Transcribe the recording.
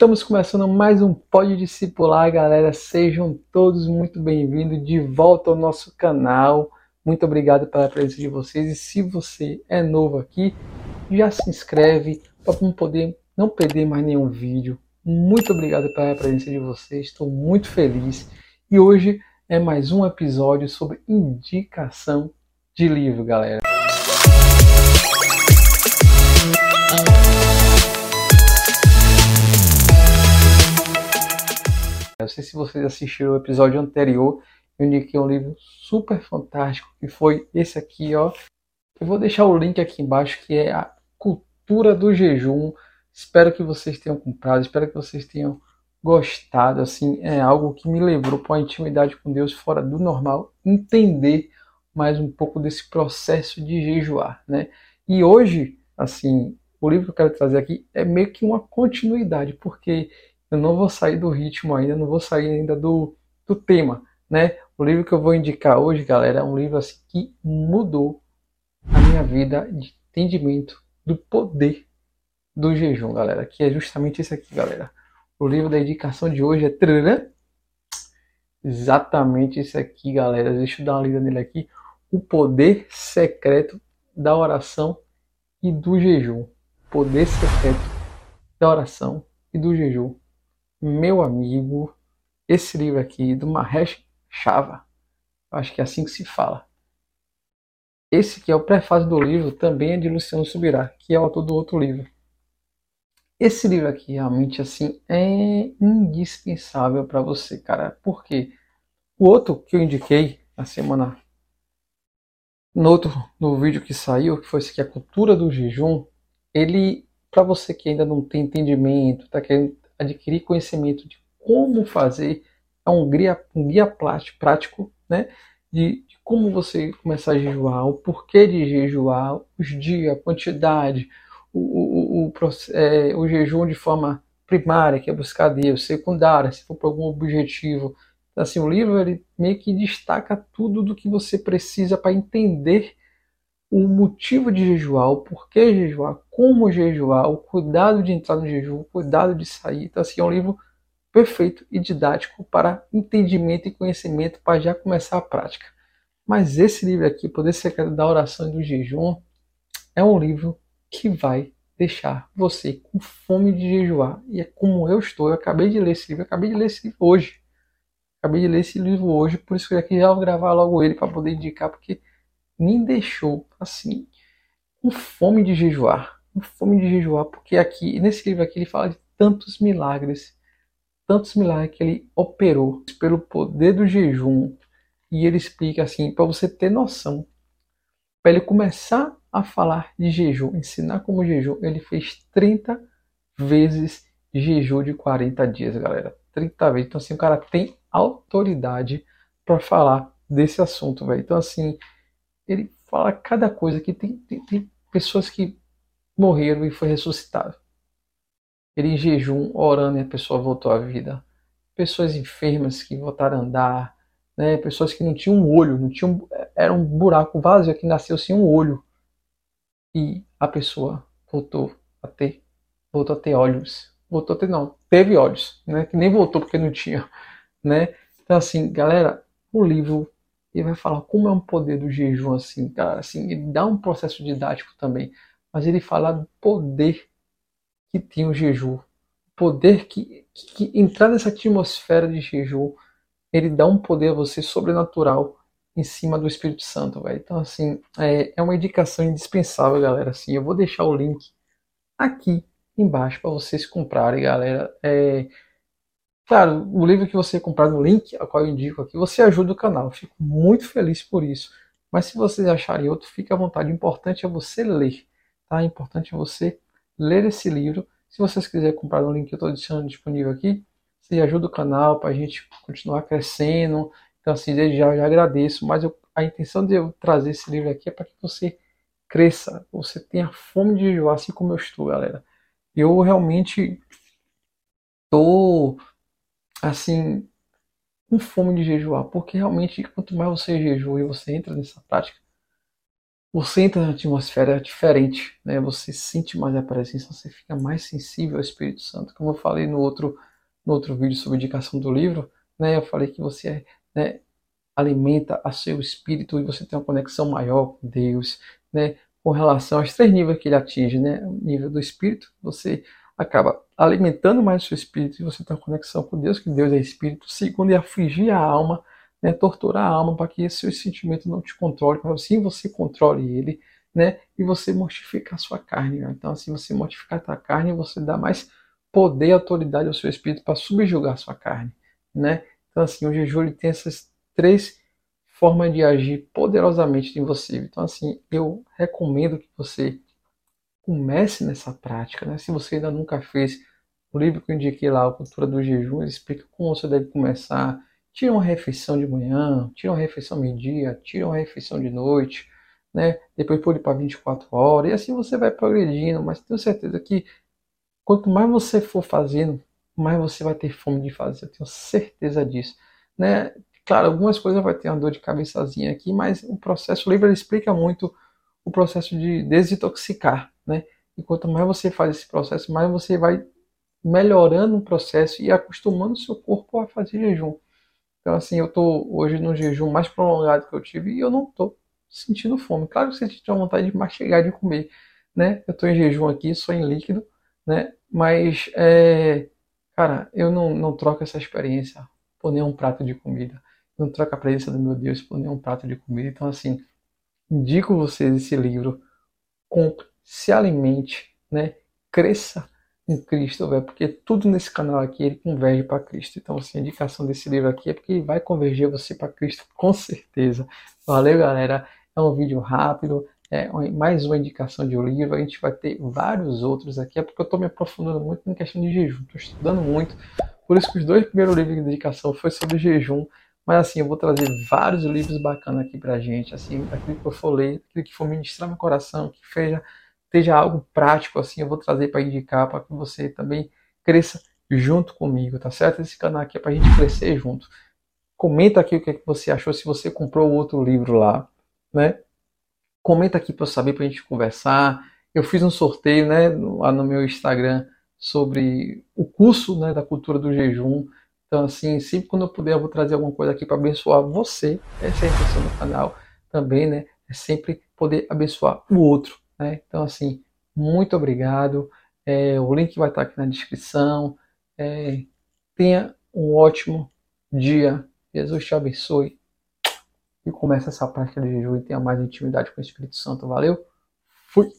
Estamos começando mais um Pode Discipular, galera. Sejam todos muito bem-vindos de volta ao nosso canal. Muito obrigado pela presença de vocês. E se você é novo aqui, já se inscreve para poder não perder mais nenhum vídeo. Muito obrigado pela presença de vocês. Estou muito feliz. E hoje é mais um episódio sobre indicação de livro, galera. Não sei se vocês assistiram o episódio anterior, eu indiquei um livro super fantástico, que foi esse aqui, ó. Eu vou deixar o link aqui embaixo, que é a Cultura do Jejum. Espero que vocês tenham comprado, espero que vocês tenham gostado, assim, é algo que me levou para uma intimidade com Deus fora do normal, entender mais um pouco desse processo de jejuar, né? E hoje, assim, o livro que eu quero trazer aqui é meio que uma continuidade, porque eu não vou sair do ritmo ainda, não vou sair ainda do, do tema, né? O livro que eu vou indicar hoje, galera, é um livro assim, que mudou a minha vida de entendimento do poder do jejum, galera, que é justamente esse aqui, galera. O livro da indicação de hoje é exatamente esse aqui, galera. Deixa eu dar uma lida nele aqui. O poder secreto da oração e do jejum. Poder secreto da oração e do jejum meu amigo, esse livro aqui do Mahesh Chava. Acho que é assim que se fala. Esse que é o prefácio do livro também é de Luciano Subirá, que é o autor do outro livro. Esse livro aqui realmente assim é indispensável para você, cara. Porque o outro que eu indiquei na semana no outro no vídeo que saiu, que foi esse aqui, a cultura do jejum, ele para você que ainda não tem entendimento, tá querendo adquirir conhecimento de como fazer, é um guia, um guia prático, né? De, de como você começar a jejuar, o porquê de jejuar, os dias, a quantidade, o, o, o, é, o jejum de forma primária, que é buscar Deus, secundária, se for por algum objetivo. Então, assim, o livro ele meio que destaca tudo do que você precisa para entender o motivo de jejuar, o porquê jejuar, como jejuar, o cuidado de entrar no jejum, o cuidado de sair. Então, assim, é um livro perfeito e didático para entendimento e conhecimento para já começar a prática. Mas esse livro aqui, Poder Secreto da Oração e do Jejum, é um livro que vai deixar você com fome de jejuar. E é como eu estou. Eu acabei de ler esse livro, acabei de ler esse livro hoje. Acabei de ler esse livro hoje, por isso que eu aqui já vou gravar logo ele para poder indicar, porque me deixou assim com fome de jejuar, com fome de jejuar, porque aqui nesse livro aqui ele fala de tantos milagres, tantos milagres que ele operou pelo poder do jejum e ele explica assim para você ter noção, para ele começar a falar de jejum, ensinar como jejum, ele fez 30 vezes jejum de 40 dias, galera. 30 vezes. Então assim, o cara tem autoridade para falar desse assunto, velho. Então assim, ele fala cada coisa que tem, tem, tem pessoas que morreram e foi ressuscitado. Ele em jejum, orando e a pessoa voltou à vida. Pessoas enfermas que voltaram a andar, né? pessoas que não tinham um olho, não tinham, era um buraco vazio que nasceu sem um olho. E a pessoa voltou a ter, voltou a ter olhos. Voltou a ter, não, teve olhos, né? Que nem voltou porque não tinha, né? Então assim, galera, o livro ele vai falar como é um poder do jejum assim, cara, assim, ele dá um processo didático também, mas ele fala do poder que tem o jejum, poder que, que, que entrar nessa atmosfera de jejum, ele dá um poder a você sobrenatural em cima do Espírito Santo, velho. Então, assim, é, é uma indicação indispensável, galera. Assim, eu vou deixar o link aqui embaixo para vocês comprarem, galera. É, Claro, o livro que você comprar no link, a qual eu indico aqui, você ajuda o canal. Fico muito feliz por isso. Mas se vocês acharem outro, fique à vontade. O importante é você ler. Tá? O importante é você ler esse livro. Se vocês quiserem comprar no link que eu estou deixando disponível aqui, você ajuda o canal para a gente continuar crescendo. Então, assim, desde já já agradeço. Mas eu, a intenção de eu trazer esse livro aqui é para que você cresça, você tenha fome de jejuar, assim como eu estou, galera. Eu realmente estou assim, com fome de jejuar, porque realmente quanto mais você jejua e você entra nessa prática, você entra na atmosfera diferente, né? Você sente mais a presença, você fica mais sensível ao Espírito Santo. Como eu falei no outro, no outro vídeo sobre indicação do livro, né? Eu falei que você né, alimenta a seu espírito e você tem uma conexão maior com Deus, né? Com relação aos três níveis que ele atinge, né? O nível do espírito, você acaba alimentando mais o seu espírito e você tem uma conexão com Deus, que Deus é espírito. Segundo, é afligir a alma né, torturar a alma para que esse sentimento não te controle, para assim você controle ele, né, e você mortificar a sua carne. Né? Então, assim, você mortificar a sua carne, você dá mais poder e autoridade ao seu espírito para subjugar a sua carne, né? Então, assim, o jejum ele tem essas três formas de agir poderosamente em você. Então, assim, eu recomendo que você comece nessa prática, né? Se você ainda nunca fez, o livro que eu indiquei lá, a Cultura do Jejum, explica como você deve começar, Tira uma refeição de manhã, tira uma refeição meio-dia, tira uma refeição de noite, né? Depois ir para 24 horas, e assim você vai progredindo, mas tenho certeza que quanto mais você for fazendo, mais você vai ter fome de fazer, eu tenho certeza disso, né? Claro, algumas coisas vai ter uma dor de cabeçazinha aqui, mas o processo, o livro explica muito o processo de desintoxicar, né? E quanto mais você faz esse processo, mais você vai melhorando o processo e acostumando o seu corpo a fazer jejum. Então, assim, eu tô hoje no jejum mais prolongado que eu tive e eu não tô sentindo fome. Claro que você tinha vontade de mastigar, de comer, né? Eu tô em jejum aqui, só em líquido, né? Mas, é, cara, eu não, não troco essa experiência por nenhum prato de comida. não troco a presença do meu Deus por nenhum prato de comida. Então, assim, indico vocês esse livro. Compre, se alimente, né? Cresça em Cristo, velho, porque tudo nesse canal aqui ele converge para Cristo. Então, assim, a indicação desse livro aqui é porque ele vai converger você para Cristo, com certeza. Valeu, galera. É um vídeo rápido, é mais uma indicação de um livro. A gente vai ter vários outros aqui, é porque eu estou me aprofundando muito em questão de jejum, estou estudando muito. Por isso que os dois primeiros livros de indicação foi sobre jejum. Mas assim, eu vou trazer vários livros bacanas aqui pra gente, assim, aquilo que eu for ler, aquilo que for ministrar meu coração, que seja seja algo prático assim, eu vou trazer para indicar para que você também cresça junto comigo, tá certo? Esse canal aqui é para a gente crescer junto. Comenta aqui o que, é que você achou, se você comprou outro livro lá, né? Comenta aqui para eu saber, para a gente conversar. Eu fiz um sorteio, né, lá no meu Instagram sobre o curso, né, da cultura do jejum. Então, assim, sempre quando eu puder, eu vou trazer alguma coisa aqui para abençoar você. Essa é a intenção do canal também, né? É sempre poder abençoar o outro. Né? Então, assim, muito obrigado. É, o link vai estar aqui na descrição. É, tenha um ótimo dia. Jesus te abençoe. E comece essa prática de jejum e tenha mais intimidade com o Espírito Santo. Valeu? Fui!